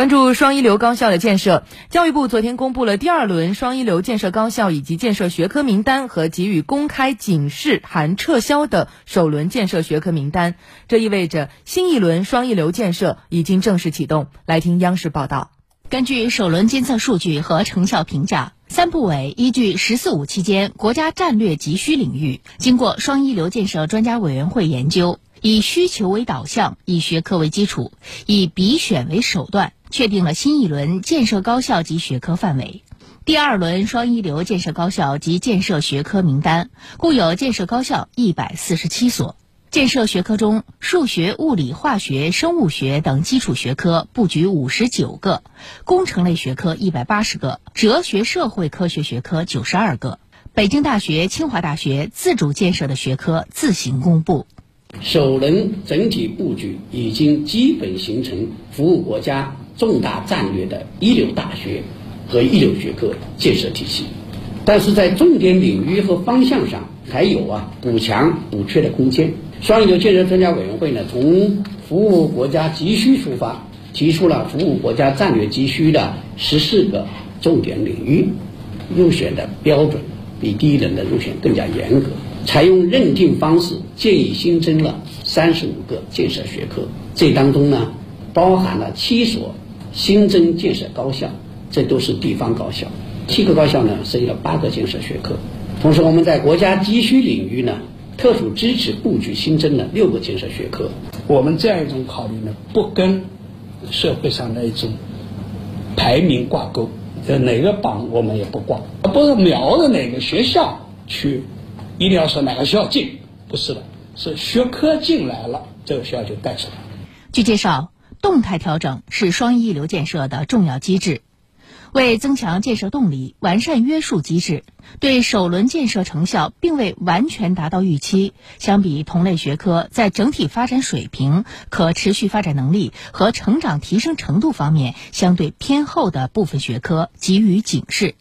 关注双一流高校的建设，教育部昨天公布了第二轮双一流建设高校以及建设学科名单和给予公开警示含撤销的首轮建设学科名单。这意味着新一轮双一流建设已经正式启动。来听央视报道。根据首轮监测数据和成效评价，三部委依据“十四五”期间国家战略急需领域，经过双一流建设专家委员会研究，以需求为导向，以学科为基础，以比选为手段。确定了新一轮建设高校及学科范围，第二轮双一流建设高校及建设学科名单共有建设高校一百四十七所。建设学科中，数学、物理、化学、生物学等基础学科布局五十九个，工程类学科一百八十个，哲学社会科学学科九十二个。北京大学、清华大学自主建设的学科自行公布。首轮整体布局已经基本形成服务国家。重大战略的一流大学和一流学科建设体系，但是在重点领域和方向上还有啊补强补缺的空间。双一流建设专家委员会呢，从服务国家急需出发，提出了服务国家战略急需的十四个重点领域，入选的标准比第一轮的入选更加严格，采用认定方式，建议新增了三十五个建设学科，这当中呢包含了七所。新增建设高校，这都是地方高校。七个高校呢，设立了八个建设学科。同时，我们在国家急需领域呢，特殊支持布局新增了六个建设学科。我们这样一种考虑呢，不跟社会上的一种排名挂钩，呃哪个榜我们也不挂，不是瞄着哪个学校去，一定要说哪个学校进，不是的，是学科进来了，这个学校就带出来。据介绍。动态调整是双一流建设的重要机制，为增强建设动力、完善约束机制，对首轮建设成效并未完全达到预期，相比同类学科在整体发展水平、可持续发展能力和成长提升程度方面相对偏后的部分学科给予警示，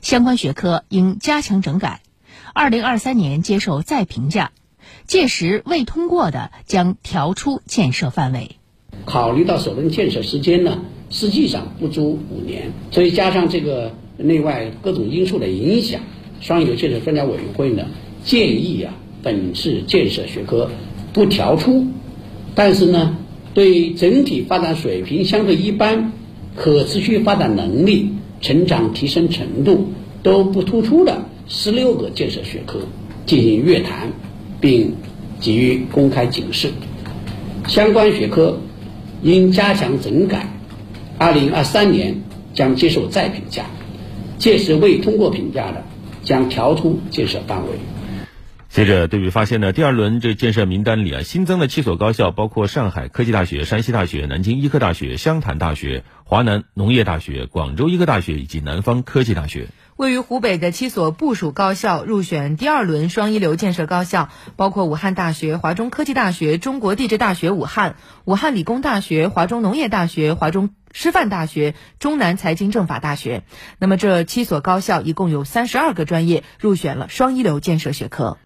相关学科应加强整改，二零二三年接受再评价，届时未通过的将调出建设范围。考虑到首轮建设时间呢，实际上不足五年，所以加上这个内外各种因素的影响，双一流建设专家委员会呢建议啊，本次建设学科不调出，但是呢，对整体发展水平相对一般、可持续发展能力、成长提升程度都不突出的十六个建设学科进行约谈，并给予公开警示，相关学科。应加强整改，二零二三年将接受再评价，届时未通过评价的将调出建设范围。接着，对比发现呢，第二轮这建设名单里啊，新增的七所高校包括上海科技大学、山西大学、南京医科大学、湘潭大学、华南农业大学、广州医科大学以及南方科技大学。位于湖北的七所部属高校入选第二轮双一流建设高校，包括武汉大学、华中科技大学、中国地质大学武汉、武汉理工大学、华中农业大学、华中师范大学、中南财经政法大学。那么，这七所高校一共有三十二个专业入选了双一流建设学科。